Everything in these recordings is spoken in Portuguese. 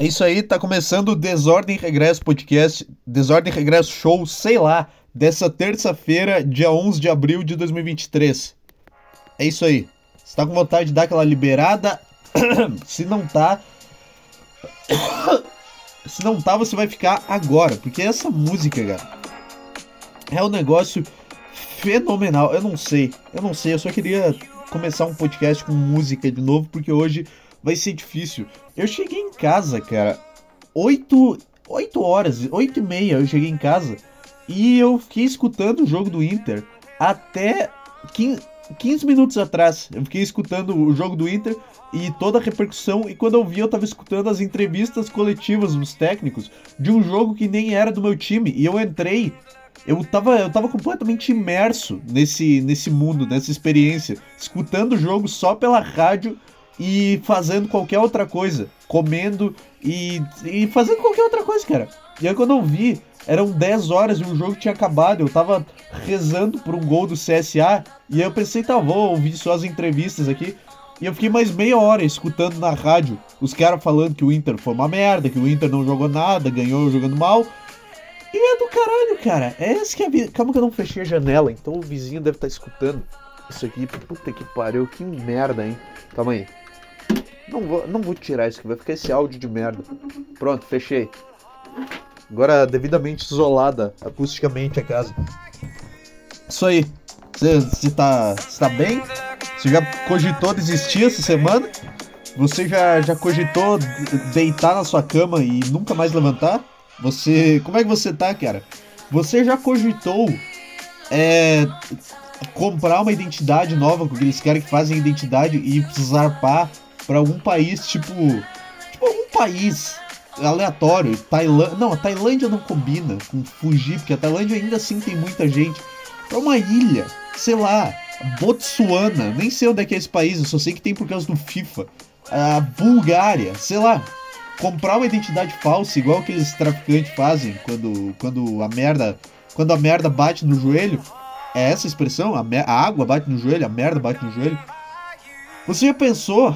É isso aí, tá começando o Desordem Regresso Podcast, Desordem Regresso Show, sei lá, dessa terça-feira, dia 11 de abril de 2023. É isso aí. Você tá com vontade de dar aquela liberada? Se não tá. Se não tá, você vai ficar agora, porque essa música, cara, é um negócio fenomenal. Eu não sei, eu não sei, eu só queria começar um podcast com música de novo, porque hoje vai ser difícil. Eu cheguei em casa, cara, 8, 8 horas, 8 e meia eu cheguei em casa e eu fiquei escutando o jogo do Inter até 15, 15 minutos atrás. Eu fiquei escutando o jogo do Inter e toda a repercussão, e quando eu vi, eu tava escutando as entrevistas coletivas dos técnicos de um jogo que nem era do meu time, e eu entrei. Eu tava, eu tava completamente imerso nesse, nesse mundo, nessa experiência, escutando o jogo só pela rádio e fazendo qualquer outra coisa, comendo e, e fazendo qualquer outra coisa, cara. E aí quando eu vi, eram 10 horas e o jogo tinha acabado, eu tava rezando por um gol do CSA, e aí eu pensei, tá, vou ouvir só as entrevistas aqui. E eu fiquei mais meia hora escutando na rádio os caras falando que o Inter foi uma merda, que o Inter não jogou nada, ganhou jogando mal. E é do caralho, cara. É esse que é a vida. Calma que eu não fechei a janela, então o vizinho deve estar tá escutando isso aqui. Puta que pariu, que merda, hein? Calma aí. Não vou, não vou tirar isso aqui, vai ficar esse áudio de merda. Pronto, fechei. Agora devidamente isolada acusticamente a casa. Isso aí. Você tá, tá bem? Você já cogitou desistir essa semana? Você já, já cogitou deitar na sua cama e nunca mais levantar? Você. Como é que você tá, cara? Você já cogitou é, comprar uma identidade nova com aqueles caras que fazem identidade e zarpar para algum país, tipo. Tipo, algum país aleatório. Tailândia. Não, a Tailândia não combina com fugir, porque a Tailândia ainda assim tem muita gente. Pra uma ilha, sei lá, Botsuana, nem sei onde é que é esse país, eu só sei que tem por causa do FIFA. A Bulgária, sei lá. Comprar uma identidade falsa, igual aqueles traficantes fazem quando, quando a merda. Quando a merda bate no joelho. É essa a expressão? A, a água bate no joelho, a merda bate no joelho. Você já pensou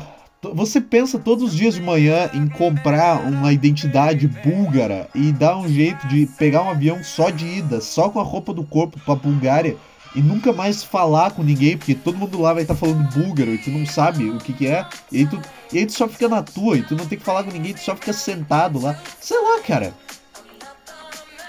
você pensa todos os dias de manhã em comprar uma identidade búlgara e dar um jeito de pegar um avião só de ida, só com a roupa do corpo pra Bulgária e nunca mais falar com ninguém, porque todo mundo lá vai estar tá falando búlgaro e tu não sabe o que, que é, e aí, tu, e aí tu só fica na tua e tu não tem que falar com ninguém, tu só fica sentado lá. Sei lá, cara.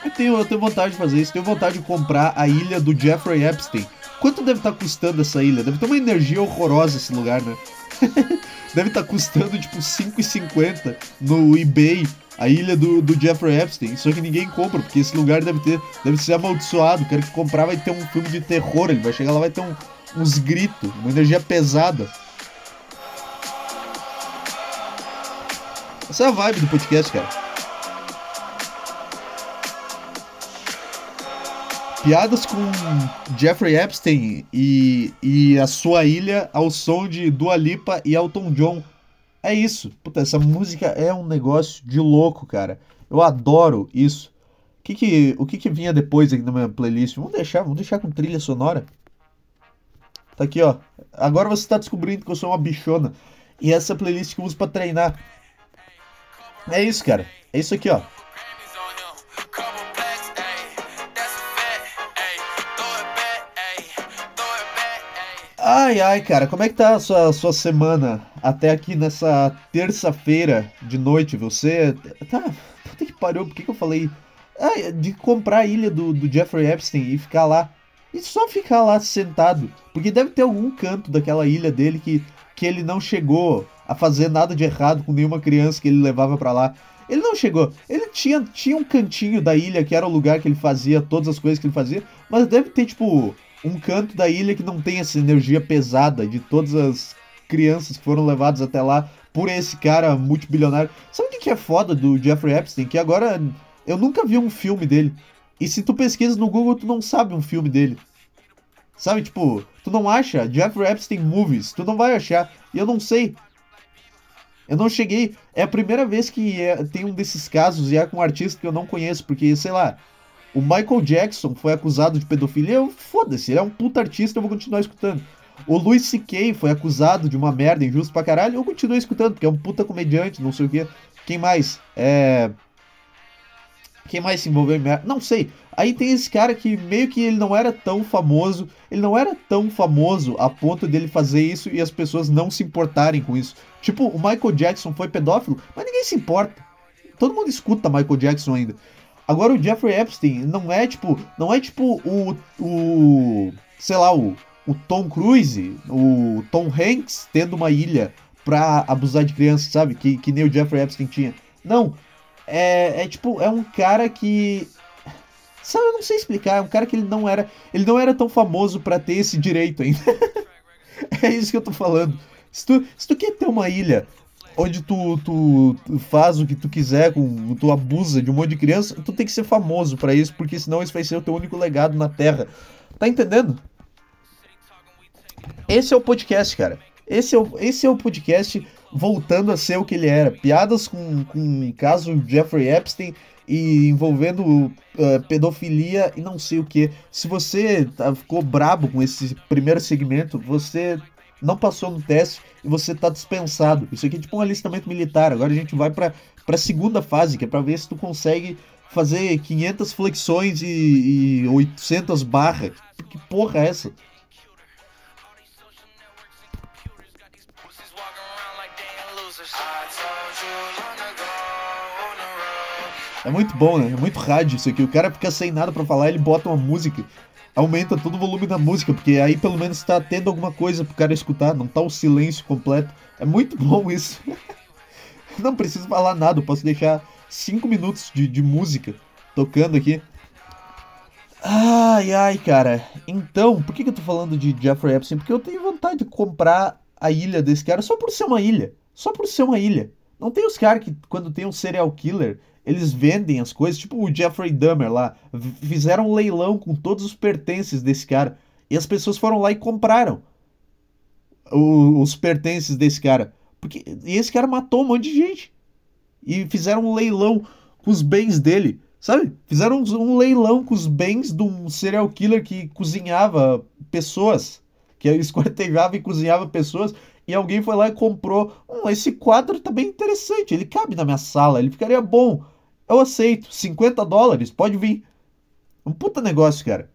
Eu tenho, eu tenho vontade de fazer isso, tenho vontade de comprar a ilha do Jeffrey Epstein. Quanto deve estar tá custando essa ilha? Deve ter uma energia horrorosa esse lugar, né? deve estar tá custando tipo 5,50 no eBay a ilha do, do Jeffrey Epstein. Só que ninguém compra, porque esse lugar deve ter deve ser amaldiçoado. O cara que comprar vai ter um filme de terror, ele vai chegar lá vai ter um, uns gritos, uma energia pesada. Essa é a vibe do podcast, cara. Piadas com Jeffrey Epstein e, e a sua ilha ao som de Dua Lipa e Elton John. É isso. Puta, essa música é um negócio de louco, cara. Eu adoro isso. O que que, o que que vinha depois aqui na minha playlist? Vamos deixar, vamos deixar com trilha sonora. Tá aqui, ó. Agora você tá descobrindo que eu sou uma bichona. E essa playlist que eu uso pra treinar. É isso, cara. É isso aqui, ó. Ai, ai, cara, como é que tá a sua, sua semana até aqui nessa terça-feira de noite? Você. Tá. Puta que pariu, por que, que eu falei? Ah, de comprar a ilha do, do Jeffrey Epstein e ficar lá. E só ficar lá sentado. Porque deve ter algum canto daquela ilha dele que, que ele não chegou a fazer nada de errado com nenhuma criança que ele levava para lá. Ele não chegou. Ele tinha, tinha um cantinho da ilha que era o lugar que ele fazia todas as coisas que ele fazia. Mas deve ter, tipo, um canto da ilha que não tem essa energia pesada de todas as crianças que foram levadas até lá por esse cara multibilionário. Sabe o que é foda do Jeffrey Epstein? Que agora eu nunca vi um filme dele. E se tu pesquisas no Google, tu não sabe um filme dele. Sabe, tipo, tu não acha Jeffrey Epstein Movies, tu não vai achar. E eu não sei. Eu não cheguei. É a primeira vez que é, tem um desses casos e é com um artista que eu não conheço, porque, sei lá, o Michael Jackson foi acusado de pedofilia, foda-se, ele é um puta artista, eu vou continuar escutando. O Louis C.K. foi acusado de uma merda injusta pra caralho, eu continuo escutando, porque é um puta comediante, não sei o quê. Quem mais? É. Quem mais se envolveu em merda? Não sei. Aí tem esse cara que meio que ele não era tão famoso. Ele não era tão famoso a ponto dele fazer isso e as pessoas não se importarem com isso. Tipo, o Michael Jackson foi pedófilo, mas ninguém se importa. Todo mundo escuta Michael Jackson ainda. Agora o Jeffrey Epstein não é tipo. Não é tipo o. o sei lá, o, o Tom Cruise, o Tom Hanks tendo uma ilha pra abusar de crianças, sabe? Que, que nem o Jeffrey Epstein tinha. Não. É, é tipo, é um cara que. Sabe, eu não sei explicar. É um cara que ele não era. Ele não era tão famoso para ter esse direito ainda. é isso que eu tô falando. Se tu, se tu quer ter uma ilha onde tu, tu, tu, faz o que tu quiser, com, tu abusa de um monte de criança, tu tem que ser famoso para isso, porque senão esse vai ser o teu único legado na Terra. Tá entendendo? Esse é o podcast, cara. Esse é o, esse é o podcast voltando a ser o que ele era. Piadas com, com caso Jeffrey Epstein e envolvendo uh, pedofilia e não sei o que. Se você tá, ficou brabo com esse primeiro segmento, você não passou no teste e você tá dispensado. Isso aqui é tipo um alistamento militar. Agora a gente vai para a segunda fase, que é para ver se tu consegue fazer 500 flexões e, e 800 barras. Que, que porra é essa? É muito bom, né? É muito rádio isso aqui. O cara fica sem nada para falar, ele bota uma música, aumenta todo o volume da música, porque aí pelo menos tá tendo alguma coisa pro cara escutar, não tá o silêncio completo. É muito bom isso. não preciso falar nada, eu posso deixar 5 minutos de, de música tocando aqui. Ai, ai, cara. Então, por que, que eu tô falando de Jeffrey Epstein? Porque eu tenho vontade de comprar a ilha desse cara só por ser uma ilha. Só por ser uma ilha. Não tem os caras que, quando tem um serial killer, eles vendem as coisas, tipo o Jeffrey Dahmer lá, fizeram um leilão com todos os pertences desse cara e as pessoas foram lá e compraram o, os pertences desse cara. Porque e esse cara matou um monte de gente. E fizeram um leilão com os bens dele, sabe? Fizeram um, leilão com os bens de um serial killer que cozinhava pessoas, que esquartejava e cozinhava pessoas e alguém foi lá e comprou. Hum, esse quadro tá bem interessante, ele cabe na minha sala, ele ficaria bom. Eu aceito. 50 dólares, pode vir. Um puta negócio, cara.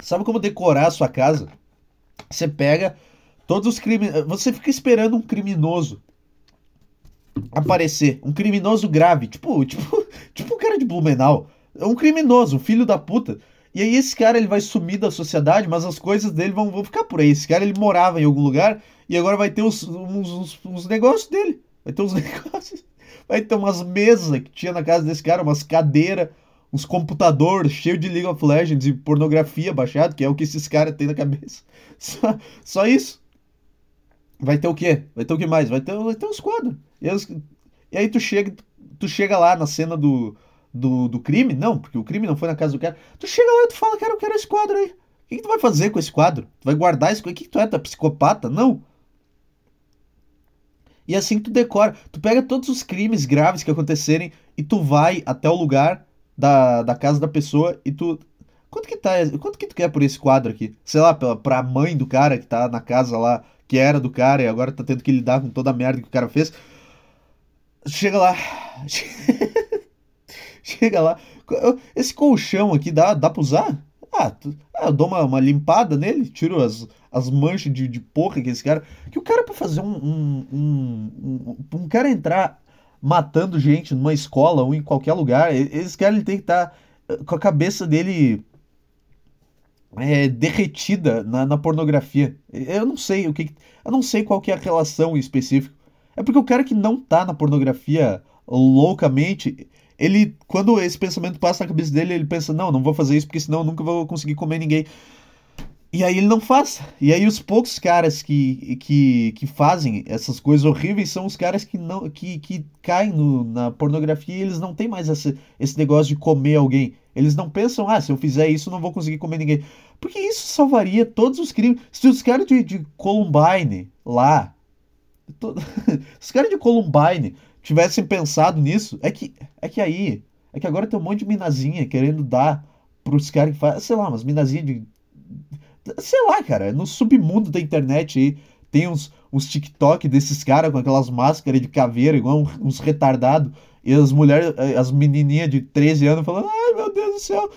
Sabe como decorar a sua casa? Você pega todos os crimes. Você fica esperando um criminoso aparecer. Um criminoso grave. Tipo, tipo, tipo um cara de Blumenau. Um criminoso, um filho da puta. E aí esse cara ele vai sumir da sociedade, mas as coisas dele vão, vão ficar por aí. Esse cara ele morava em algum lugar e agora vai ter uns, uns, uns, uns negócios dele. Vai ter uns negócios. Vai ter umas mesas que tinha na casa desse cara, umas cadeiras, uns computadores cheios de League of Legends e pornografia baixado, que é o que esses caras têm na cabeça. Só, só isso. Vai ter o quê? Vai ter o que mais? Vai ter, vai ter uns quadros. E, e aí tu chega, tu chega lá na cena do, do, do crime? Não, porque o crime não foi na casa do cara. Tu chega lá e tu fala, cara, eu quero esse quadro aí. O que, que tu vai fazer com esse quadro? Tu vai guardar esse quadro? O que, que tu é? Tu é psicopata? Não. E assim tu decora. Tu pega todos os crimes graves que acontecerem e tu vai até o lugar da, da casa da pessoa e tu. Quanto que tá? Quanto que tu quer por esse quadro aqui? Sei lá, pra, pra mãe do cara que tá na casa lá, que era do cara e agora tá tendo que lidar com toda a merda que o cara fez. Chega lá. Chega lá. Esse colchão aqui dá, dá pra usar? Ah, tu, ah eu dou uma, uma, limpada nele, tiro as, as manchas de, de porra que esse cara. Que o cara, pra fazer um, um, um, um, um cara entrar matando gente numa escola ou em qualquer lugar, esse cara ele tem que estar tá eh, com a cabeça dele é, derretida na, na, pornografia. Eu não sei o que. Eu não sei qual que é a relação específica. É porque o cara que não tá na pornografia loucamente, ele, quando esse pensamento passa na cabeça dele, ele pensa: não, não vou fazer isso porque senão eu nunca vou conseguir comer ninguém. E aí ele não faz. E aí os poucos caras que, que, que fazem essas coisas horríveis são os caras que não que, que caem no, na pornografia e eles não têm mais esse, esse negócio de comer alguém. Eles não pensam, ah, se eu fizer isso, não vou conseguir comer ninguém. Porque isso salvaria todos os crimes. Se os caras de, de Columbine lá. To... os caras de Columbine tivessem pensado nisso, é que, é que aí, é que agora tem um monte de minazinha querendo dar pros caras que fazem, sei lá, umas minazinhas de. Sei lá, cara, no submundo da internet aí, tem uns, uns TikTok desses caras com aquelas máscaras de caveira, igual uns retardados, e as mulheres, as menininhas de 13 anos falando, ai meu Deus do céu.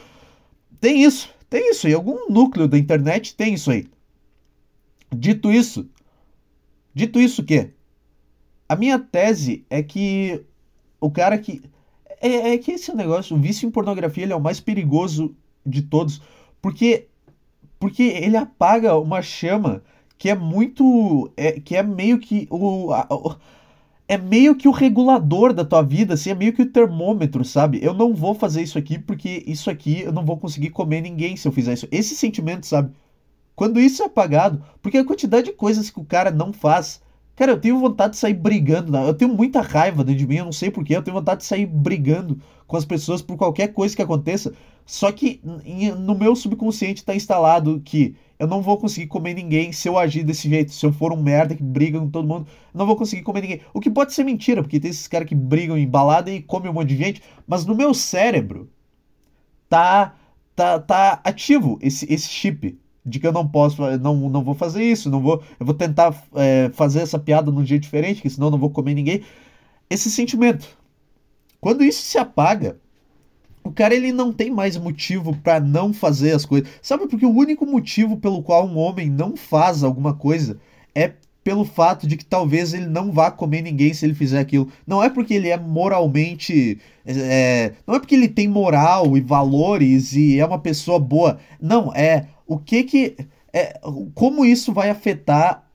Tem isso, tem isso aí. Algum núcleo da internet tem isso aí. Dito isso, dito isso o quê? A minha tese é que o cara que. É, é que esse negócio, o vício em pornografia, ele é o mais perigoso de todos. Porque, porque ele apaga uma chama que é muito. É, que é meio que o, a, o, é meio que o regulador da tua vida, assim, é meio que o termômetro, sabe? Eu não vou fazer isso aqui porque isso aqui eu não vou conseguir comer ninguém se eu fizer isso. Esse sentimento, sabe? Quando isso é apagado, porque a quantidade de coisas que o cara não faz. Cara, eu tenho vontade de sair brigando, eu tenho muita raiva dentro de mim, eu não sei porquê, eu tenho vontade de sair brigando com as pessoas por qualquer coisa que aconteça. Só que no meu subconsciente está instalado que eu não vou conseguir comer ninguém se eu agir desse jeito. Se eu for um merda que briga com todo mundo, eu não vou conseguir comer ninguém. O que pode ser mentira, porque tem esses caras que brigam em balada e comem um monte de gente, mas no meu cérebro tá tá, tá ativo esse, esse chip de que eu não posso, não, não vou fazer isso, não vou, eu vou tentar é, fazer essa piada num jeito diferente, que senão eu não vou comer ninguém. Esse sentimento. Quando isso se apaga, o cara ele não tem mais motivo para não fazer as coisas. Sabe porque o único motivo pelo qual um homem não faz alguma coisa é pelo fato de que talvez ele não vá comer ninguém se ele fizer aquilo. Não é porque ele é moralmente. É, não é porque ele tem moral e valores e é uma pessoa boa. Não, é o que que. É, como isso vai afetar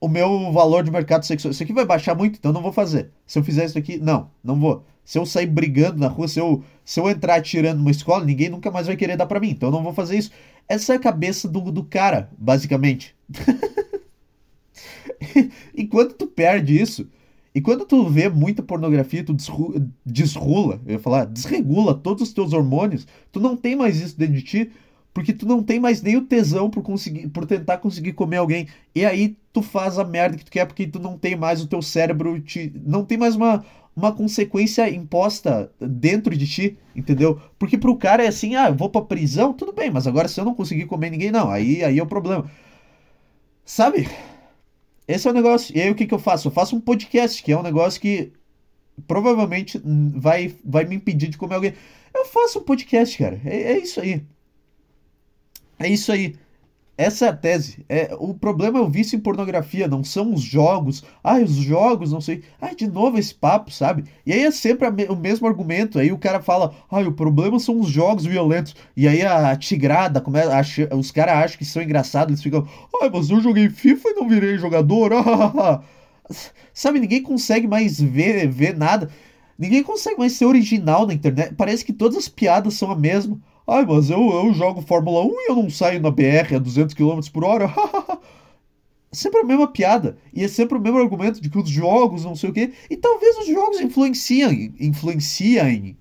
o meu valor de mercado sexual? Isso aqui vai baixar muito, então não vou fazer. Se eu fizer isso aqui, não, não vou. Se eu sair brigando na rua, se eu, se eu entrar atirando numa escola, ninguém nunca mais vai querer dar para mim. Então não vou fazer isso. Essa é a cabeça do, do cara, basicamente. e quando tu perde isso, e quando tu vê muita pornografia, tu desrula, eu ia falar, desregula todos os teus hormônios, tu não tem mais isso dentro de ti, porque tu não tem mais nem o tesão por conseguir, por tentar conseguir comer alguém. E aí tu faz a merda que tu quer porque tu não tem mais o teu cérebro te, não tem mais uma uma consequência imposta dentro de ti, entendeu? Porque pro cara é assim, ah, eu vou pra prisão, tudo bem, mas agora se eu não conseguir comer ninguém, não, aí, aí é o problema. Sabe? Esse é o negócio. E aí o que, que eu faço? Eu faço um podcast, que é um negócio que provavelmente vai, vai me impedir de comer alguém. Eu faço um podcast, cara. É, é isso aí. É isso aí. Essa é a tese. É, o problema é o vício em pornografia, não são os jogos. Ai, os jogos, não sei. Ai, de novo esse papo, sabe? E aí é sempre me o mesmo argumento. Aí o cara fala, ai, o problema são os jogos violentos. E aí a tigrada, como é, os caras acham que são engraçados, eles ficam, ai, mas eu joguei FIFA e não virei jogador. sabe, ninguém consegue mais ver, ver nada. Ninguém consegue mais ser original na internet. Parece que todas as piadas são a mesma. Ai, mas eu, eu jogo Fórmula 1 e eu não saio na BR a 200 km por hora. sempre a mesma piada. E é sempre o mesmo argumento de que os jogos não sei o quê. E talvez os jogos influenciam. Influenciem.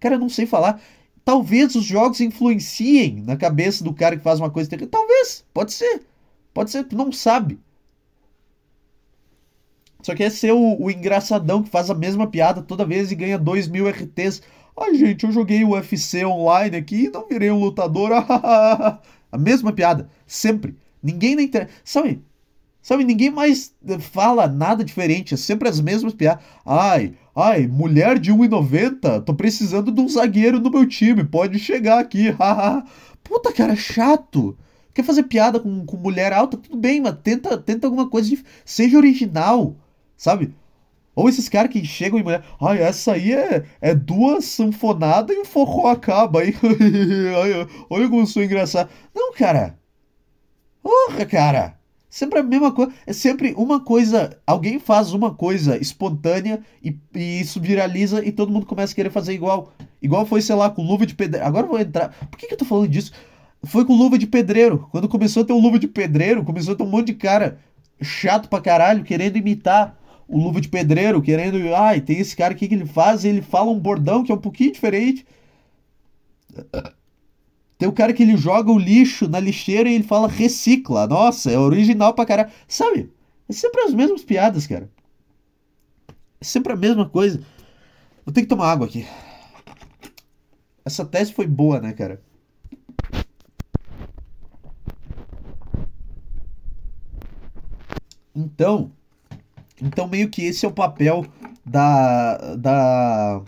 Cara, eu não sei falar. Talvez os jogos influenciem na cabeça do cara que faz uma coisa terrível. Talvez. Pode ser. Pode ser. Tu não sabe. Só que é ser o, o engraçadão que faz a mesma piada toda vez e ganha 2 mil RTs. Ai, gente, eu joguei o UFC online aqui e não virei um lutador. a mesma piada, sempre. Ninguém na internet. Sabe? Sabe, ninguém mais fala nada diferente, é sempre as mesmas piadas. Ai, ai, mulher de 1,90, tô precisando de um zagueiro no meu time, pode chegar aqui, Puta, cara, chato. Quer fazer piada com, com mulher alta? Tudo bem, mas tenta, tenta alguma coisa de. Seja original, sabe? Ou esses caras que chegam em mulher. Ai, essa aí é, é duas sanfonadas e o forró acaba, hein? Olha como sou engraçado. Não, cara. Porra, cara. Sempre a mesma coisa. É sempre uma coisa. Alguém faz uma coisa espontânea e, e isso viraliza e todo mundo começa a querer fazer igual. Igual foi, sei lá, com luva de pedreiro. Agora eu vou entrar. Por que, que eu tô falando disso? Foi com luva de pedreiro. Quando começou a ter o luva de pedreiro, começou a ter um monte de cara chato pra caralho querendo imitar o Luva de Pedreiro, querendo. Ai, tem esse cara aqui que ele faz, ele fala um bordão que é um pouquinho diferente. Tem o cara que ele joga o lixo na lixeira e ele fala recicla. Nossa, é original pra caralho. Sabe? É sempre as mesmas piadas, cara. É sempre a mesma coisa. Vou ter que tomar água aqui. Essa tese foi boa, né, cara? Então, então meio que esse é o papel da da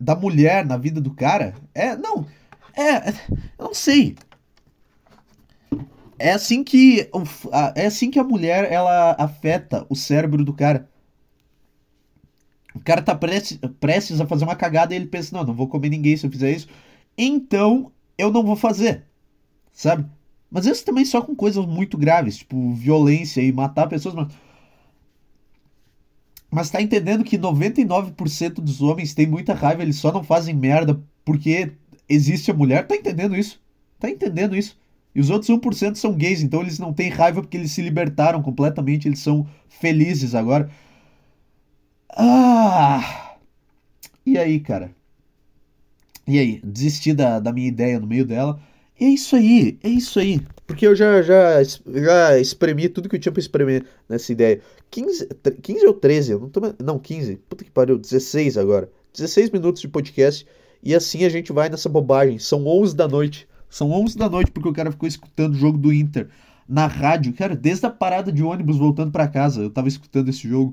da mulher na vida do cara. É, não, é, eu não sei. É assim que é assim que a mulher ela afeta o cérebro do cara. O cara tá prestes, a fazer uma cagada e ele pensa: não, não vou comer ninguém se eu fizer isso. Então eu não vou fazer. Sabe? Mas isso também só com coisas muito graves, tipo violência e matar pessoas. Mas, mas tá entendendo que 99% dos homens têm muita raiva, eles só não fazem merda porque existe a mulher? Tá entendendo isso? Tá entendendo isso? E os outros 1% são gays, então eles não têm raiva porque eles se libertaram completamente, eles são felizes agora. Ah! E aí, cara? E aí? Desisti da, da minha ideia no meio dela. E é isso aí, é isso aí. Porque eu já, já, já espremi tudo que eu tinha pra espremer nessa ideia. 15, 15 ou 13, eu não tô. Não, 15. Puta que pariu, 16 agora. 16 minutos de podcast. E assim a gente vai nessa bobagem. São 11 da noite. São 11 da noite porque o cara ficou escutando o jogo do Inter na rádio. Cara, desde a parada de ônibus voltando para casa, eu tava escutando esse jogo.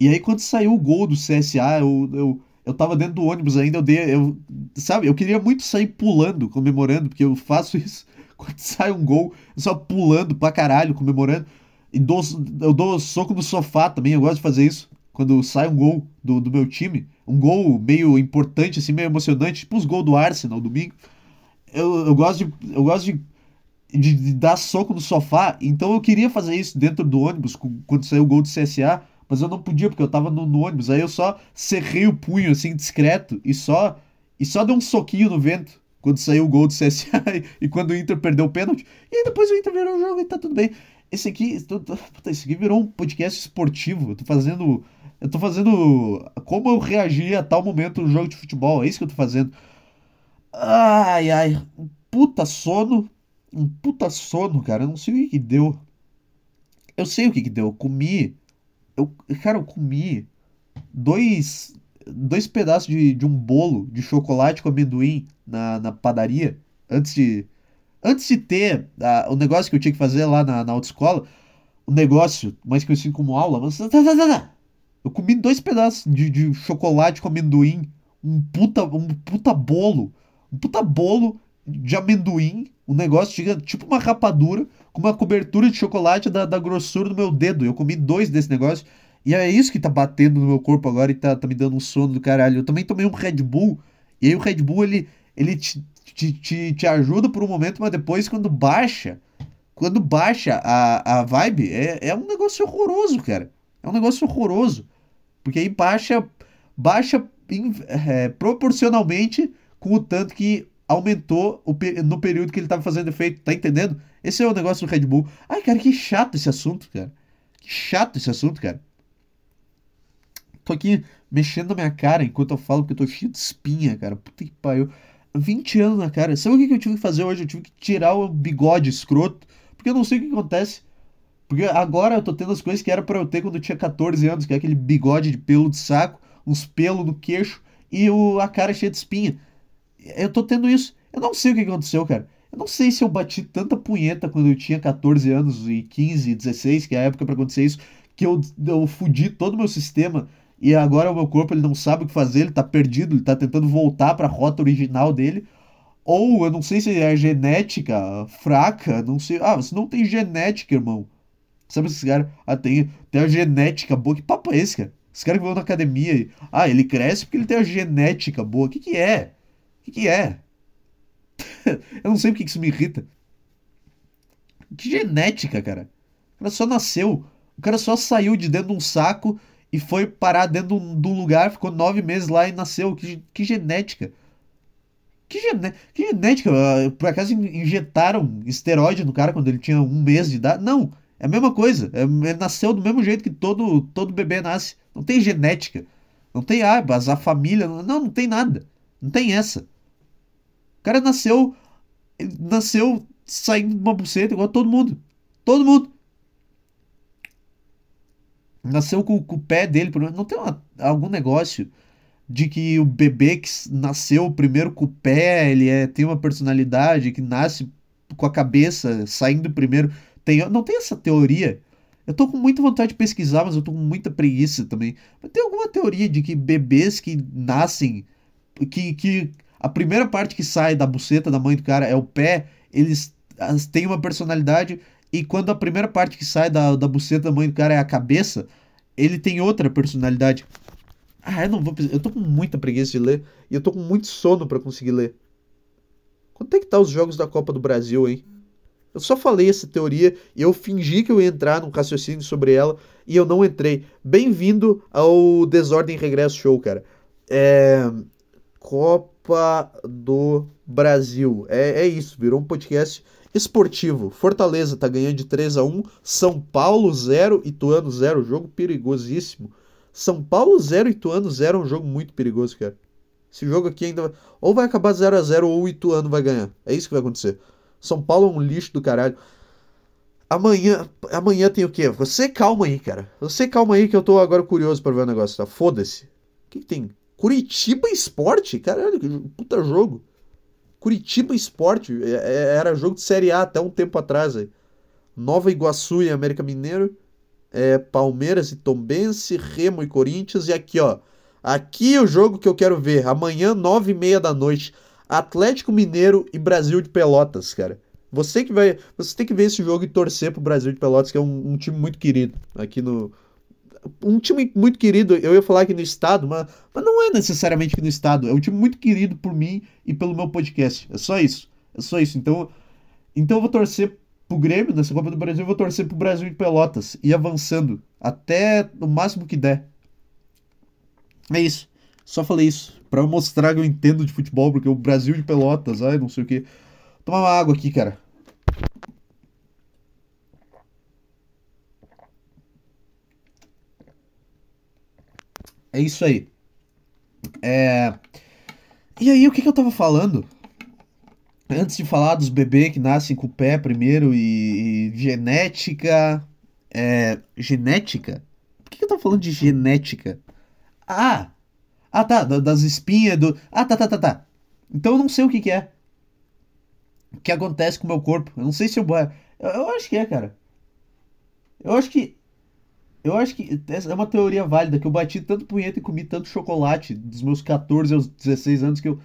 E aí quando saiu o gol do CSA, eu, eu, eu tava dentro do ônibus ainda, eu dei. Eu, sabe, eu queria muito sair pulando, comemorando, porque eu faço isso. Quando sai um gol, só pulando pra caralho, comemorando. E dou, eu dou soco no sofá também, eu gosto de fazer isso. Quando sai um gol do, do meu time, um gol meio importante, assim, meio emocionante, tipo os gols do Arsenal domingo. Eu, eu gosto de. Eu gosto de de, de, dar soco no sofá. Então eu queria fazer isso dentro do ônibus quando saiu o gol do CSA mas eu não podia porque eu tava no, no, ônibus. Aí eu só cerrei o punho assim discreto e só e só dei um soquinho no vento quando saiu o gol do CSA e, quando o Inter perdeu o pênalti. E depois o Inter virou o jogo e tá tudo bem. Esse aqui, esse aqui virou um podcast esportivo. Eu tô fazendo eu tô fazendo como eu reagi a tal momento no jogo de futebol. É isso que eu tô fazendo. Ai, ai, um puta sono. Um puta sono, cara. Eu não sei o que, que deu. Eu sei o que, que deu. Eu comi eu, cara, eu comi dois, dois pedaços de, de um bolo de chocolate com amendoim na, na padaria antes de. Antes de ter a, o negócio que eu tinha que fazer lá na, na autoescola, o negócio mais conhecido como aula, mas. Eu comi dois pedaços de, de chocolate com amendoim, um puta, um puta bolo, um puta bolo de amendoim, um negócio tipo uma rapadura, com uma cobertura de chocolate da, da grossura do meu dedo. Eu comi dois desse negócio. E é isso que tá batendo no meu corpo agora e tá, tá me dando um sono do caralho. Eu também tomei um Red Bull. E aí o Red Bull, ele, ele te, te, te, te ajuda por um momento, mas depois quando baixa, quando baixa a, a vibe, é, é um negócio horroroso, cara. É um negócio horroroso. Porque aí baixa, baixa é, proporcionalmente com o tanto que aumentou o, no período que ele estava fazendo efeito, tá entendendo? Esse é o negócio do Red Bull. Ai, cara, que chato esse assunto, cara. Que chato esse assunto, cara. Tô aqui mexendo na minha cara enquanto eu falo que eu tô cheio de espinha, cara. Puta que pariu. 20 anos na cara. Sabe o que eu tive que fazer hoje? Eu tive que tirar o bigode escroto. Porque eu não sei o que acontece. Porque agora eu tô tendo as coisas que era para eu ter quando eu tinha 14 anos, que é aquele bigode de pelo de saco, uns pelos no queixo e o, a cara cheia de espinha. Eu tô tendo isso. Eu não sei o que aconteceu, cara. Eu não sei se eu bati tanta punheta quando eu tinha 14 anos e 15, 16, que é a época para acontecer isso, que eu, eu fudi todo o meu sistema e agora o meu corpo ele não sabe o que fazer, ele tá perdido, ele tá tentando voltar para a rota original dele. Ou eu não sei se é genética fraca, não sei. Ah, você não tem genética, irmão. Sabe esses caras? Ah, tem, tem a genética boa. Que papo é esse, cara? Esse cara que vão na academia e. Ah, ele cresce porque ele tem a genética boa. O que, que é? que, que é? eu não sei porque que isso me irrita. Que genética, cara. O cara só nasceu. O cara só saiu de dentro de um saco e foi parar dentro de um lugar, ficou nove meses lá e nasceu. Que, que genética. Que, que genética? Ah, por acaso injetaram esteroide no cara quando ele tinha um mês de idade? Não. É a mesma coisa. É, ele nasceu do mesmo jeito que todo, todo bebê nasce. Não tem genética. Não tem ah, a família. Não, não tem nada. Não tem essa cara nasceu. Nasceu saindo de uma buceta igual todo mundo. Todo mundo. Nasceu com, com o pé dele. Não tem uma, algum negócio de que o bebê que nasceu primeiro com o pé, ele é, tem uma personalidade, que nasce com a cabeça saindo primeiro. Tem, não tem essa teoria. Eu tô com muita vontade de pesquisar, mas eu tô com muita preguiça também. Mas tem alguma teoria de que bebês que nascem, que, que a primeira parte que sai da buceta da mãe do cara é o pé, eles têm uma personalidade, e quando a primeira parte que sai da, da buceta da mãe do cara é a cabeça, ele tem outra personalidade. Ah, eu não vou. Eu tô com muita preguiça de ler, e eu tô com muito sono para conseguir ler. Quanto é que tá os jogos da Copa do Brasil, hein? Eu só falei essa teoria e eu fingi que eu ia entrar num raciocínio sobre ela e eu não entrei. Bem-vindo ao Desordem Regresso Show, cara. É. Copa do Brasil. É, é isso, virou um podcast esportivo. Fortaleza tá ganhando de 3 a 1 São Paulo 0, Ituano 0. Jogo perigosíssimo. São Paulo 0, Ituano 0 é um jogo muito perigoso, cara. Esse jogo aqui ainda ou vai acabar 0 a 0 ou o Ituano vai ganhar. É isso que vai acontecer. São Paulo é um lixo do caralho. Amanhã, amanhã tem o quê? Você calma aí, cara. Você calma aí que eu tô agora curioso para ver o negócio, tá? Foda-se. O que, que, tem? Curitiba Esporte? Caralho, que puta jogo. Curitiba Esporte é, é, era jogo de Série A até um tempo atrás aí. Nova Iguaçu e América Mineiro. É, Palmeiras e Tombense, Remo e Corinthians. E aqui, ó. Aqui é o jogo que eu quero ver. Amanhã, nove e meia da noite. Atlético Mineiro e Brasil de Pelotas, cara. Você que vai. Você tem que ver esse jogo e torcer pro Brasil de Pelotas, que é um, um time muito querido aqui no. Um time muito querido, eu ia falar aqui no estado, mas, mas não é necessariamente aqui no estado. É um time muito querido por mim e pelo meu podcast. É só isso. É só isso. Então, então eu vou torcer pro Grêmio nessa Copa do Brasil, eu vou torcer pro Brasil de Pelotas e avançando até o máximo que der. É isso. Só falei isso para mostrar que eu entendo de futebol, porque o Brasil de Pelotas, ai, não sei o que. Tomar uma água aqui, cara. É isso aí. É... E aí, o que, que eu tava falando? Antes de falar dos bebês que nascem com o pé primeiro e, e genética. É. Genética? Por que, que eu tava falando de genética? Ah! Ah, tá, das espinhas, do. Ah, tá, tá, tá, tá. Então eu não sei o que, que é. O que acontece com o meu corpo. Eu não sei se eu. Eu, eu acho que é, cara. Eu acho que. Eu acho que é uma teoria válida, que eu bati tanto punheta e comi tanto chocolate dos meus 14 aos 16 anos que eu,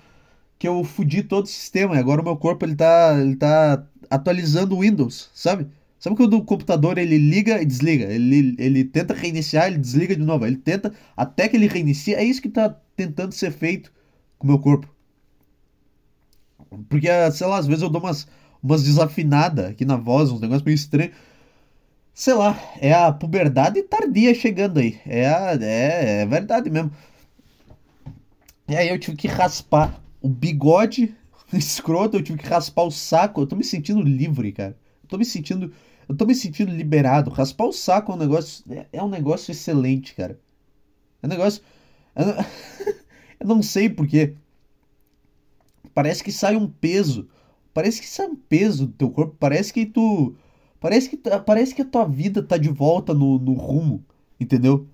que eu fudi todo o sistema. E agora o meu corpo ele tá, ele tá atualizando o Windows, sabe? Sabe quando o computador ele liga e desliga? Ele, ele tenta reiniciar, ele desliga de novo. Ele tenta até que ele reinicie. É isso que está tentando ser feito com o meu corpo. Porque, sei lá, às vezes eu dou umas, umas desafinadas aqui na voz, uns negócios meio estranhos. Sei lá, é a puberdade tardia chegando aí. É, a, é, é verdade mesmo. E aí eu tive que raspar o bigode escroto, eu tive que raspar o saco. Eu tô me sentindo livre, cara. Eu tô me sentindo eu tô me sentindo liberado. Raspar o saco é um negócio. É, é um negócio excelente, cara. É um negócio. Eu não, eu não sei porquê. Parece que sai um peso. Parece que sai um peso do teu corpo. Parece que tu. Parece que, parece que a tua vida tá de volta no, no rumo. Entendeu?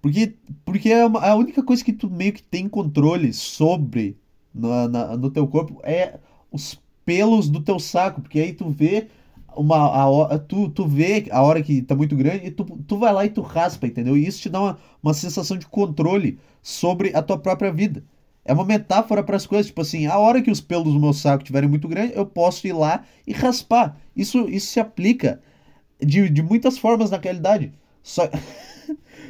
Porque, porque é uma, a única coisa que tu meio que tem controle sobre no, na, no teu corpo é os pelos do teu saco. Porque aí tu vê uma a, tu, tu vê a hora que tá muito grande e tu, tu vai lá e tu raspa, entendeu? E isso te dá uma, uma sensação de controle sobre a tua própria vida. É uma metáfora para as coisas, tipo assim, a hora que os pelos do meu saco estiverem muito grandes, eu posso ir lá e raspar. Isso, isso se aplica de, de muitas formas na realidade. Só,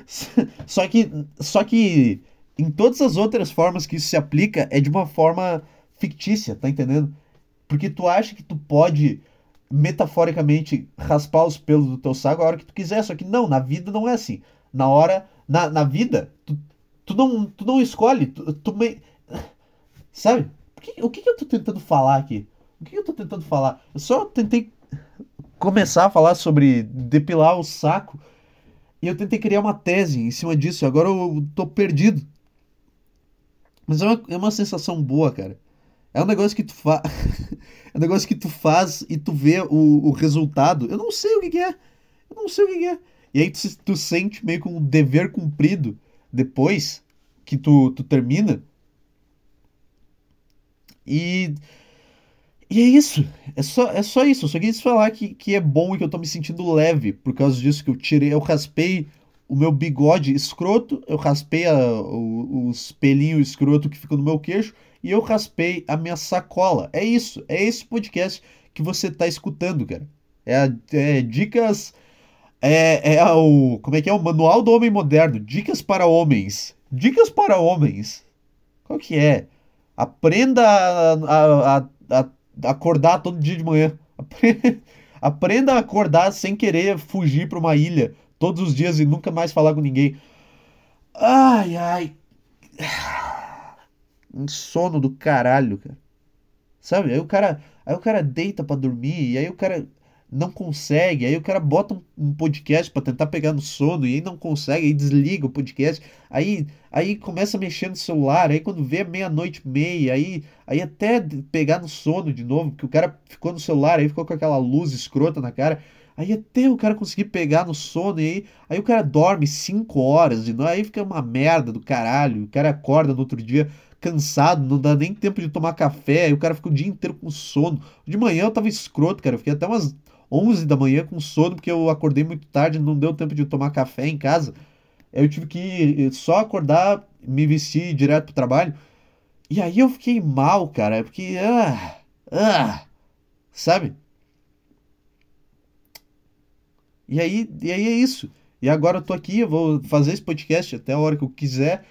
só que só que em todas as outras formas que isso se aplica é de uma forma fictícia, tá entendendo? Porque tu acha que tu pode metaforicamente raspar os pelos do teu saco a hora que tu quiser. Só que não, na vida não é assim. Na hora. Na, na vida, tu, tu, não, tu não escolhe. Tu, tu me... Sabe? O que, o que eu tô tentando falar aqui? O que eu tô tentando falar? Eu só tentei começar a falar sobre depilar o saco. E eu tentei criar uma tese em cima disso. Agora eu tô perdido. Mas é uma, é uma sensação boa, cara. É um negócio que tu faz. é um negócio que tu faz e tu vê o, o resultado. Eu não sei o que, que é. Eu não sei o que, que é. E aí tu, tu sente meio com um dever cumprido depois que tu, tu termina. E. E é isso. É só, é só isso. Eu só quis falar que, que é bom e que eu tô me sentindo leve por causa disso que eu tirei. Eu raspei o meu bigode escroto, eu raspei a, o, os pelinhos escroto que ficam no meu queixo e eu raspei a minha sacola. É isso. É esse podcast que você tá escutando, cara. É, é dicas. É, é o. Como é que é? O Manual do Homem Moderno. Dicas para homens. Dicas para homens. Qual que é? Aprenda a, a, a, a acordar todo dia de manhã. Aprenda a acordar sem querer fugir para uma ilha todos os dias e nunca mais falar com ninguém. Ai, ai. Um sono do caralho, cara. Sabe? Aí o cara, aí o cara deita para dormir e aí o cara não consegue, aí o cara bota um, podcast para tentar pegar no sono e aí não consegue, aí desliga o podcast, aí aí começa a mexer no celular, aí quando vê meia-noite e meia, aí aí até pegar no sono de novo, que o cara ficou no celular, aí ficou com aquela luz escrota na cara, aí até o cara conseguir pegar no sono e aí, aí o cara dorme 5 horas novo, aí fica uma merda do caralho, o cara acorda no outro dia cansado, não dá nem tempo de tomar café, aí o cara fica o dia inteiro com sono. De manhã eu tava escroto, cara, eu fiquei até umas 11 da manhã com sono, porque eu acordei muito tarde, não deu tempo de tomar café em casa. Eu tive que só acordar, me vestir direto pro trabalho. E aí eu fiquei mal, cara, porque. Ah, ah, sabe? E aí, e aí é isso. E agora eu tô aqui, eu vou fazer esse podcast até a hora que eu quiser.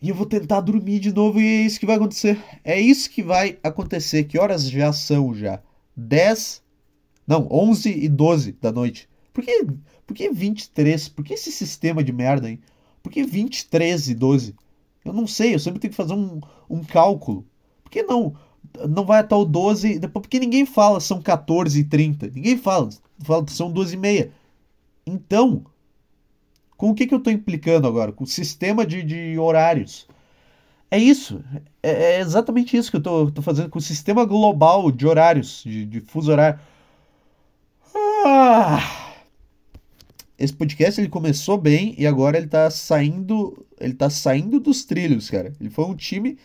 E eu vou tentar dormir de novo e é isso que vai acontecer. É isso que vai acontecer. Que horas já são já? 10 não, 11 e 12 da noite. Por que, por que 23? Por que esse sistema de merda, hein? Por que 23 e 12? Eu não sei, eu sempre tenho que fazer um, um cálculo. Por que não? Não vai até o 12, depois, porque ninguém fala são 14 e 30. Ninguém fala, fala são 12 e meia. Então, com o que, que eu estou implicando agora? Com o sistema de, de horários. É isso. É, é, exatamente isso que eu estou fazendo com o sistema global de horários, de, de fuso horário. Ah, esse podcast ele começou bem e agora ele tá saindo, ele tá saindo dos trilhos, cara. Ele foi um time,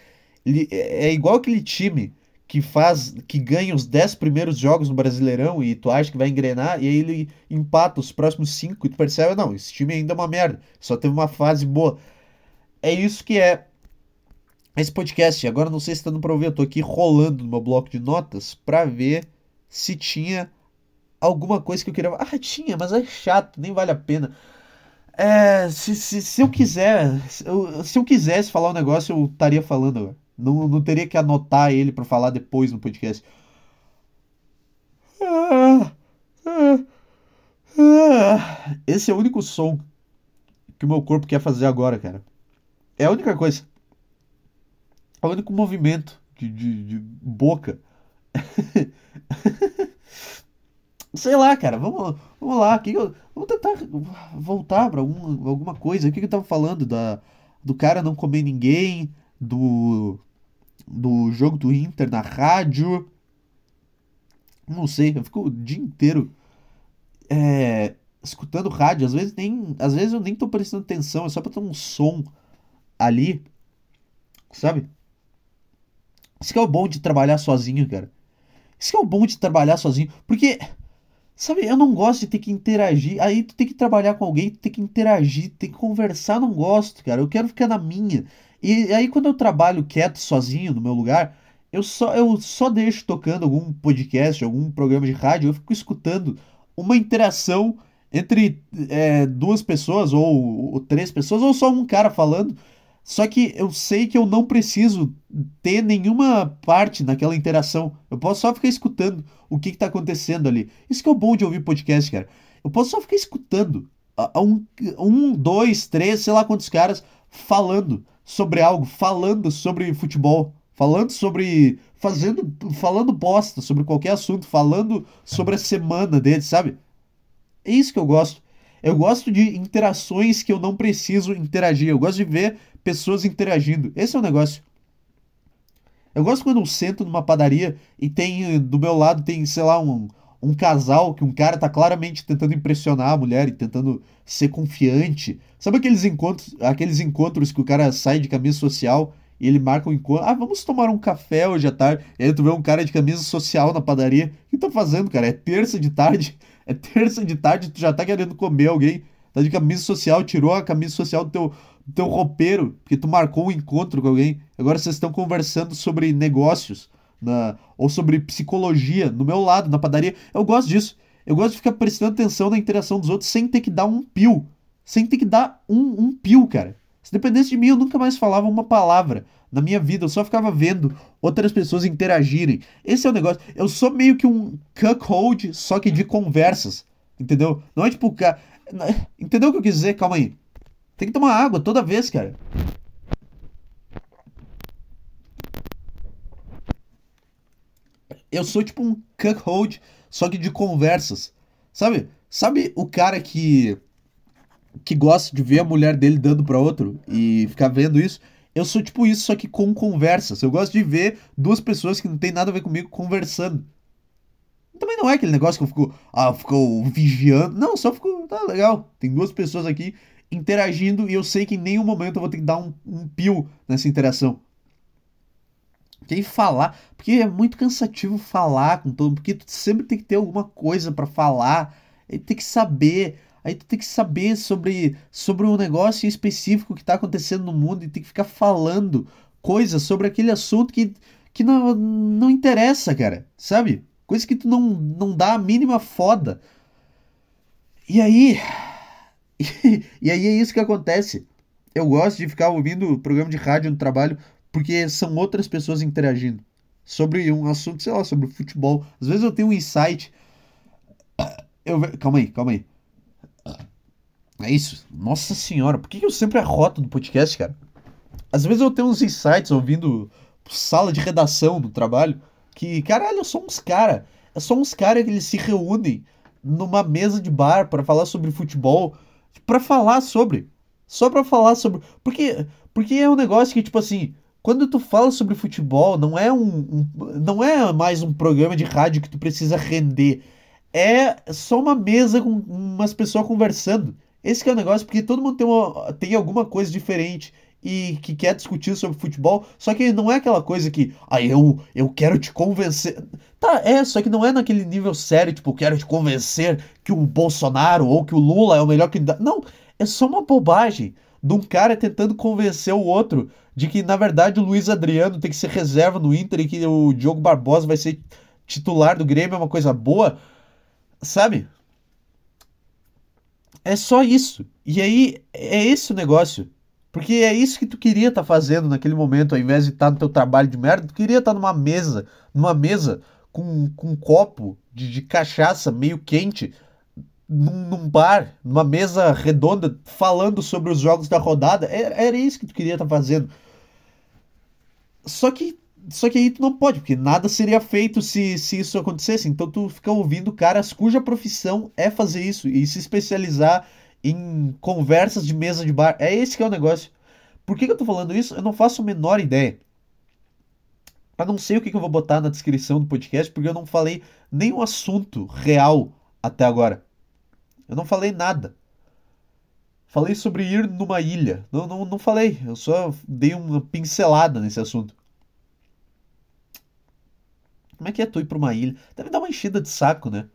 ele é igual aquele time que faz, que ganha os 10 primeiros jogos no Brasileirão e tu acha que vai engrenar e aí ele empata os próximos 5 e tu percebe, não, esse time ainda é uma merda, só teve uma fase boa. É isso que é esse podcast. Agora não sei se tá dando pra ouvir, eu tô aqui rolando no meu bloco de notas pra ver se tinha alguma coisa que eu queria. Ah, tinha, mas é chato, nem vale a pena. É, se, se, se eu quiser, se eu, se eu quisesse falar um negócio, eu estaria falando. Não, não teria que anotar ele para falar depois no podcast. Esse é o único som que o meu corpo quer fazer agora, cara. É a única coisa. É o único movimento de, de, de boca. Sei lá, cara, vamos, vamos lá. Que eu, vamos tentar voltar para algum, alguma coisa. O que, que eu tava falando? Da, do cara não comer ninguém, do, do jogo do Inter na rádio. Não sei, eu fico o dia inteiro é, escutando rádio. Às vezes, nem, às vezes eu nem tô prestando atenção, é só pra ter um som ali, sabe? Isso que é o bom de trabalhar sozinho, cara. Isso que é o bom de trabalhar sozinho. Porque Sabe, eu não gosto de ter que interagir. Aí tu tem que trabalhar com alguém, tu tem que interagir, tem que conversar, não gosto, cara. Eu quero ficar na minha. E aí quando eu trabalho quieto, sozinho, no meu lugar, eu só, eu só deixo tocando algum podcast, algum programa de rádio, eu fico escutando uma interação entre é, duas pessoas, ou, ou três pessoas, ou só um cara falando. Só que eu sei que eu não preciso ter nenhuma parte naquela interação. Eu posso só ficar escutando o que está acontecendo ali. Isso que é o bom de ouvir podcast, cara. Eu posso só ficar escutando um, um, dois, três, sei lá quantos caras falando sobre algo, falando sobre futebol, falando sobre. fazendo. falando bosta sobre qualquer assunto, falando sobre a semana deles, sabe? É isso que eu gosto. Eu gosto de interações que eu não preciso interagir. Eu gosto de ver pessoas interagindo. Esse é o negócio. Eu gosto quando eu sento numa padaria e tem do meu lado tem, sei lá, um, um casal que um cara tá claramente tentando impressionar a mulher e tentando ser confiante. Sabe aqueles encontros, aqueles encontros que o cara sai de camisa social e ele marca um encontro. Ah, vamos tomar um café hoje à tarde. E aí tu vê um cara de camisa social na padaria. O que tá fazendo, cara? É terça de tarde. É terça de tarde, tu já tá querendo comer alguém. Tá de camisa social, tirou a camisa social do teu, teu roupeiro, porque tu marcou um encontro com alguém. Agora vocês estão conversando sobre negócios. Na, ou sobre psicologia no meu lado, na padaria. Eu gosto disso. Eu gosto de ficar prestando atenção na interação dos outros sem ter que dar um pio. Sem ter que dar um, um pio, cara. Se dependesse de mim, eu nunca mais falava uma palavra na minha vida. Eu só ficava vendo outras pessoas interagirem. Esse é o negócio. Eu sou meio que um cuckold, só que de conversas. Entendeu? Não é tipo. Entendeu o que eu quis dizer? Calma aí. Tem que tomar água toda vez, cara. Eu sou tipo um cuckold, só que de conversas. Sabe? Sabe o cara que que gosta de ver a mulher dele dando para outro e ficar vendo isso. Eu sou tipo isso, só que com conversas. Eu gosto de ver duas pessoas que não tem nada a ver comigo conversando. Também não é aquele negócio que eu fico, ah, eu fico vigiando. Não, só fico, tá legal. Tem duas pessoas aqui interagindo e eu sei que em nenhum momento eu vou ter que dar um, um pio nessa interação. Aí falar, porque é muito cansativo falar com todo mundo, porque tu sempre tem que ter alguma coisa para falar, tem que saber. Aí tu tem que saber sobre, sobre um negócio específico que está acontecendo no mundo e tem que ficar falando coisas sobre aquele assunto que, que não, não interessa, cara. Sabe? Coisa que tu não, não dá a mínima foda. E aí. e aí é isso que acontece. Eu gosto de ficar ouvindo programa de rádio no trabalho porque são outras pessoas interagindo sobre um assunto, sei lá, sobre futebol. Às vezes eu tenho um insight. Eu, calma aí, calma aí. É isso. Nossa senhora, por que eu sempre arroto do podcast, cara? Às vezes eu tenho uns insights ouvindo sala de redação no trabalho que, caralho, são uns cara. Só uns caras que eles se reúnem numa mesa de bar para falar sobre futebol, para falar sobre, só para falar sobre, porque porque é um negócio que tipo assim, quando tu fala sobre futebol, não é um, um não é mais um programa de rádio que tu precisa render. É só uma mesa com umas pessoas conversando. Esse é o negócio, porque todo mundo tem, uma, tem alguma coisa diferente e que quer discutir sobre futebol, só que não é aquela coisa que, ah, eu, eu quero te convencer. Tá, é, só que não é naquele nível sério, tipo, quero te convencer que o Bolsonaro ou que o Lula é o melhor candidato. Não, é só uma bobagem de um cara tentando convencer o outro de que, na verdade, o Luiz Adriano tem que ser reserva no Inter e que o Diogo Barbosa vai ser titular do Grêmio, é uma coisa boa. Sabe? É só isso. E aí, é esse o negócio. Porque é isso que tu queria estar tá fazendo naquele momento, ao invés de estar tá no teu trabalho de merda, tu queria estar tá numa mesa, numa mesa com, com um copo de, de cachaça meio quente, num, num, bar, numa mesa redonda, falando sobre os jogos da rodada. Era, era isso que tu queria estar tá fazendo. Só que só que aí tu não pode, porque nada seria feito se, se isso acontecesse. Então tu fica ouvindo caras cuja profissão é fazer isso e se especializar em conversas de mesa de bar. É esse que é o negócio. Por que, que eu tô falando isso? Eu não faço a menor ideia. Eu não sei o que, que eu vou botar na descrição do podcast, porque eu não falei nenhum assunto real até agora. Eu não falei nada. Falei sobre ir numa ilha. Não, não, não falei. Eu só dei uma pincelada nesse assunto. Como é que é tu ir pra uma ilha? Deve dar uma enchida de saco, né?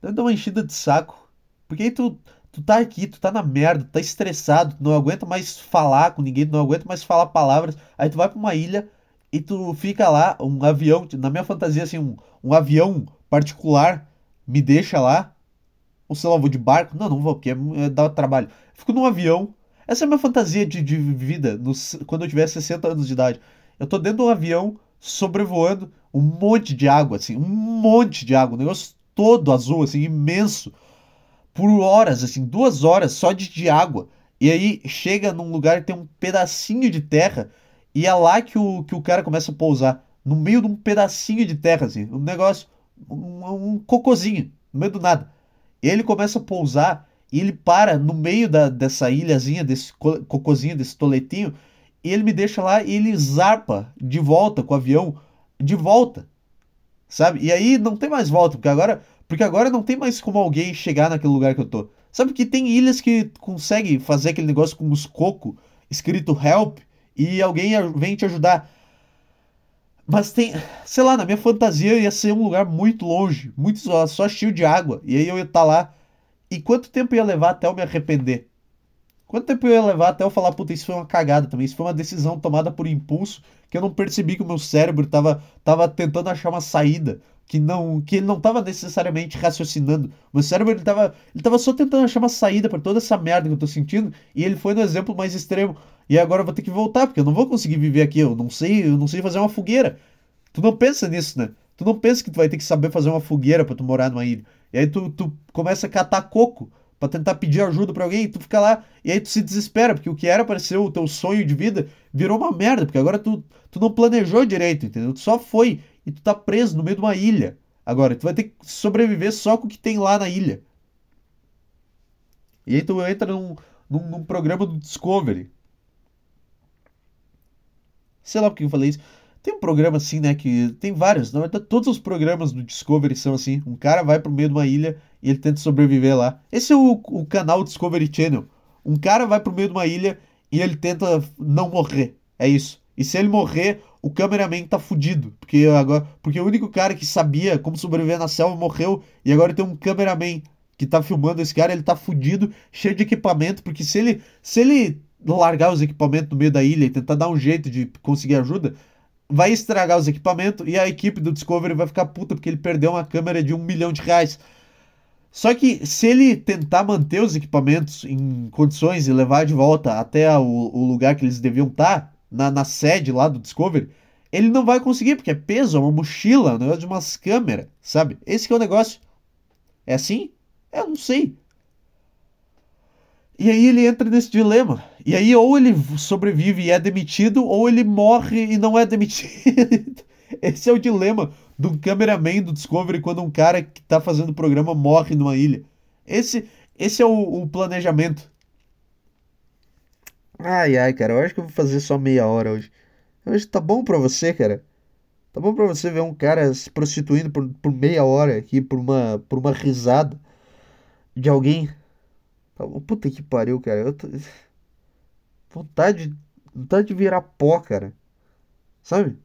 Deve dar uma enchida de saco. Porque aí tu, tu tá aqui, tu tá na merda, tu tá estressado, tu não aguenta mais falar com ninguém, tu não aguenta mais falar palavras. Aí tu vai pra uma ilha e tu fica lá, um avião, na minha fantasia, assim, um, um avião particular me deixa lá. Ou sei lá, vou de barco. Não, não vou, porque é, é, dá trabalho. Fico num avião. Essa é a minha fantasia de, de vida quando eu tiver 60 anos de idade. Eu tô dentro de um avião, sobrevoando um monte de água, assim, um monte de água, um negócio todo azul, assim, imenso, por horas, assim, duas horas só de, de água. E aí chega num lugar que tem um pedacinho de terra, e é lá que o, que o cara começa a pousar, no meio de um pedacinho de terra, assim, um negócio, um, um cocozinho, no meio do nada. E ele começa a pousar, e ele para no meio da, dessa ilhazinha, desse cocozinho, desse toletinho, e ele me deixa lá e ele zarpa de volta com o avião de volta. Sabe? E aí não tem mais volta, porque agora, porque agora não tem mais como alguém chegar naquele lugar que eu tô. Sabe que tem ilhas que conseguem fazer aquele negócio com os cocos escrito help e alguém vem te ajudar. Mas tem, sei lá, na minha fantasia ia ser um lugar muito longe, muito só, só cheio de água. E aí eu ia estar tá lá. E quanto tempo ia levar até eu me arrepender? Quanto tempo ia levar até eu falar, puta, isso foi uma cagada também? Isso foi uma decisão tomada por impulso que eu não percebi que o meu cérebro tava, tava tentando achar uma saída que não que ele não estava necessariamente raciocinando. O meu cérebro ele estava ele tava só tentando achar uma saída para toda essa merda que eu tô sentindo e ele foi no exemplo mais extremo. E agora eu vou ter que voltar porque eu não vou conseguir viver aqui, eu não sei, eu não sei fazer uma fogueira. Tu não pensa nisso, né? Tu não pensa que tu vai ter que saber fazer uma fogueira para tu morar numa ilha. E aí tu, tu começa a catar coco para tentar pedir ajuda para alguém, e tu fica lá e aí tu se desespera, porque o que era para ser o teu sonho de vida virou uma merda, porque agora tu, tu não planejou direito, entendeu? Tu só foi e tu tá preso no meio de uma ilha. Agora, tu vai ter que sobreviver só com o que tem lá na ilha. E aí tu entra num, num, num programa do Discovery. Sei lá porque eu falei isso. Tem um programa assim, né? Que tem vários. Na verdade, todos os programas do Discovery são assim. Um cara vai pro meio de uma ilha e ele tenta sobreviver lá. Esse é o, o canal Discovery Channel. Um cara vai pro meio de uma ilha e ele tenta não morrer. É isso. E se ele morrer, o cameraman tá fudido. Porque, agora, porque o único cara que sabia como sobreviver na selva morreu. E agora tem um cameraman que tá filmando esse cara, ele tá fudido, cheio de equipamento. Porque se ele, se ele largar os equipamentos no meio da ilha e tentar dar um jeito de conseguir ajuda, vai estragar os equipamentos e a equipe do Discovery vai ficar puta porque ele perdeu uma câmera de um milhão de reais. Só que se ele tentar manter os equipamentos em condições e levar de volta até o, o lugar que eles deviam estar, tá, na, na sede lá do Discovery, ele não vai conseguir, porque é peso, é uma mochila, um negócio de umas câmeras, sabe? Esse que é o negócio. É assim? Eu não sei. E aí ele entra nesse dilema. E aí ou ele sobrevive e é demitido, ou ele morre e não é demitido. Esse é o dilema do cameraman do Discovery quando um cara que tá fazendo o programa morre numa ilha. Esse, esse é o, o planejamento. Ai, ai, cara, eu acho que eu vou fazer só meia hora hoje. Hoje tá bom pra você, cara? Tá bom pra você ver um cara se prostituindo por, por meia hora aqui, por uma, por uma risada de alguém? Tá Puta que pariu, cara. Eu tô... Vontade, vontade de virar pó, cara. Sabe?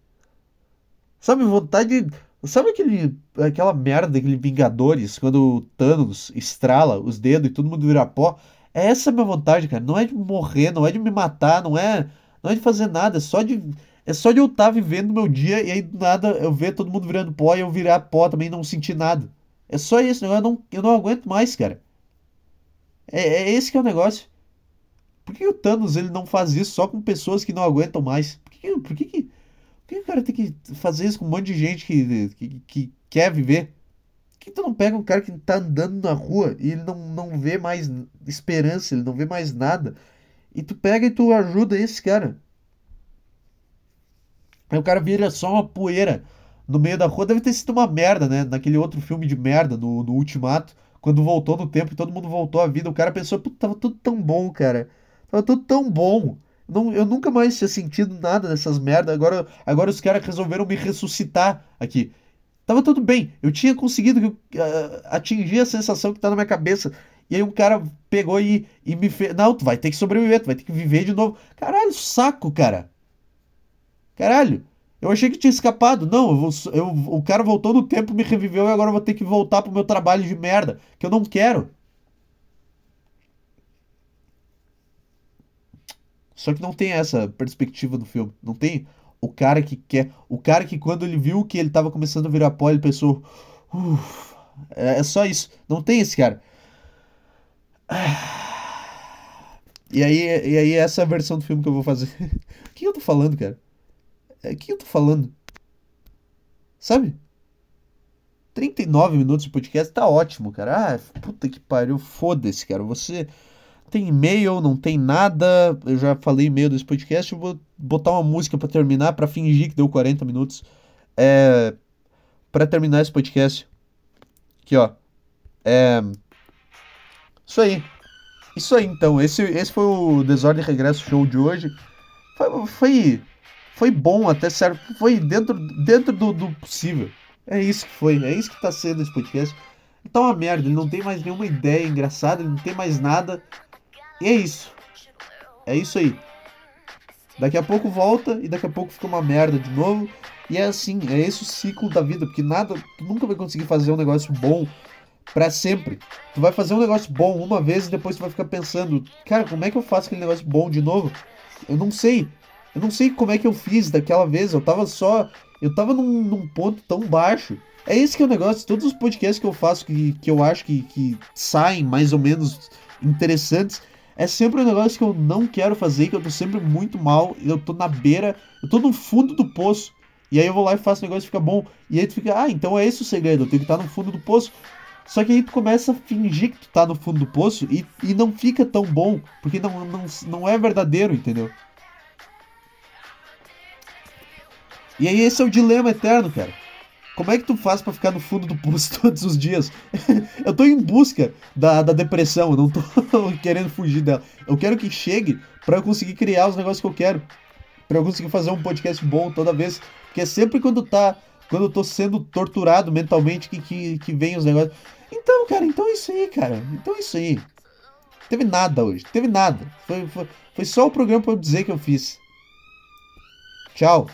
Sabe, vontade. Sabe aquele, aquela merda, aquele Vingadores, quando o Thanos estrala os dedos e todo mundo vira pó? É essa a minha vontade, cara. Não é de morrer, não é de me matar, não é, não é de fazer nada. É só de, é só de eu estar tá vivendo meu dia e aí do nada eu ver todo mundo virando pó e eu virar pó também e não sentir nada. É só isso, eu não, eu não aguento mais, cara. É, é esse que é o negócio. Por que o Thanos ele não faz isso só com pessoas que não aguentam mais? Por que, por que, por que o cara tem que fazer isso com um monte de gente que, que, que quer viver? Que tu não pega um cara que tá andando na rua e ele não, não vê mais esperança, ele não vê mais nada, e tu pega e tu ajuda esse cara? Aí o cara vira só uma poeira no meio da rua. Deve ter sido uma merda, né? Naquele outro filme de merda, no, no Ultimato, quando voltou no tempo e todo mundo voltou à vida. O cara pensou, puta, tava tudo tão bom, cara. Tava tudo tão bom. Não, eu nunca mais tinha sentido nada dessas merdas. Agora, agora os caras resolveram me ressuscitar aqui. Tava tudo bem. Eu tinha conseguido uh, atingir a sensação que tá na minha cabeça. E aí um cara pegou e, e me fez. Não, tu vai ter que sobreviver, tu vai ter que viver de novo. Caralho, saco, cara. Caralho. Eu achei que tinha escapado. Não, eu vou, eu, o cara voltou no tempo, me reviveu e agora eu vou ter que voltar pro meu trabalho de merda. Que eu não quero. Só que não tem essa perspectiva do filme. Não tem o cara que quer. O cara que quando ele viu que ele tava começando a virar pó, ele pensou. é, é só isso. Não tem esse cara. E aí, e aí essa é a versão do filme que eu vou fazer. O que eu tô falando, cara? É, o que eu tô falando? Sabe? 39 minutos de podcast tá ótimo, cara. Ah, puta que pariu, foda-se, cara. Você tem e-mail, não tem nada. Eu já falei e-mail desse podcast. Eu vou botar uma música para terminar, para fingir que deu 40 minutos. É, para terminar esse podcast. Aqui, ó. É, isso aí. Isso aí, então. Esse, esse foi o Desordem Regresso Show de hoje. Foi, foi, foi bom até certo. Foi dentro, dentro do, do possível. É isso que foi. É isso que tá sendo esse podcast. É uma merda. Ele não tem mais nenhuma ideia engraçada. Ele não tem mais nada. E é isso. É isso aí. Daqui a pouco volta e daqui a pouco fica uma merda de novo. E é assim, é esse o ciclo da vida, porque nada, tu nunca vai conseguir fazer um negócio bom para sempre. Tu vai fazer um negócio bom uma vez e depois tu vai ficar pensando, cara, como é que eu faço aquele negócio bom de novo? Eu não sei. Eu não sei como é que eu fiz daquela vez. Eu tava só. Eu tava num, num ponto tão baixo. É esse que é o negócio. Todos os podcasts que eu faço que, que eu acho que, que saem mais ou menos interessantes. É sempre um negócio que eu não quero fazer, que eu tô sempre muito mal, eu tô na beira, eu tô no fundo do poço. E aí eu vou lá e faço o negócio e fica bom. E aí tu fica, ah, então é esse o segredo, eu tenho que estar no fundo do poço. Só que aí tu começa a fingir que tu tá no fundo do poço e, e não fica tão bom, porque não, não, não é verdadeiro, entendeu? E aí esse é o dilema eterno, cara. Como é que tu faz para ficar no fundo do poço todos os dias? eu tô em busca da, da depressão, eu não tô querendo fugir dela. Eu quero que chegue para eu conseguir criar os negócios que eu quero. para eu conseguir fazer um podcast bom toda vez. Porque é sempre quando tá. Quando eu tô sendo torturado mentalmente que, que, que vem os negócios. Então, cara, então é isso aí, cara. Então é isso aí. Teve nada hoje. Teve nada. Foi, foi, foi só o programa pra eu dizer que eu fiz. Tchau.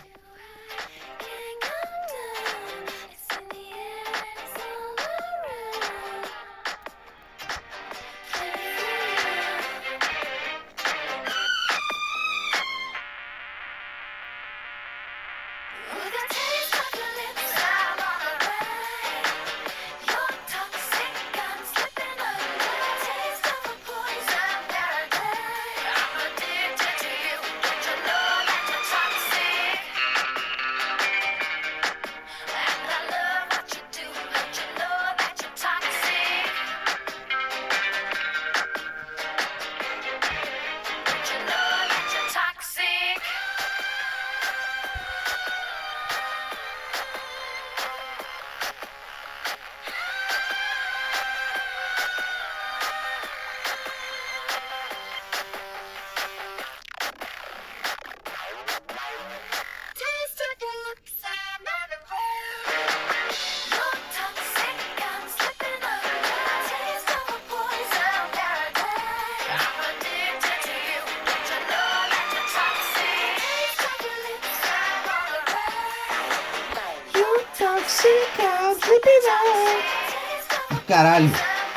Caralho.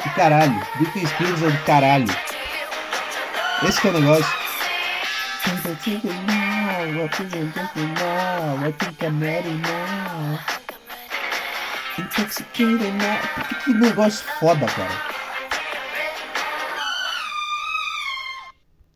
Do caralho. Britney Spears é do caralho. Esse que é o negócio. Que negócio foda, cara.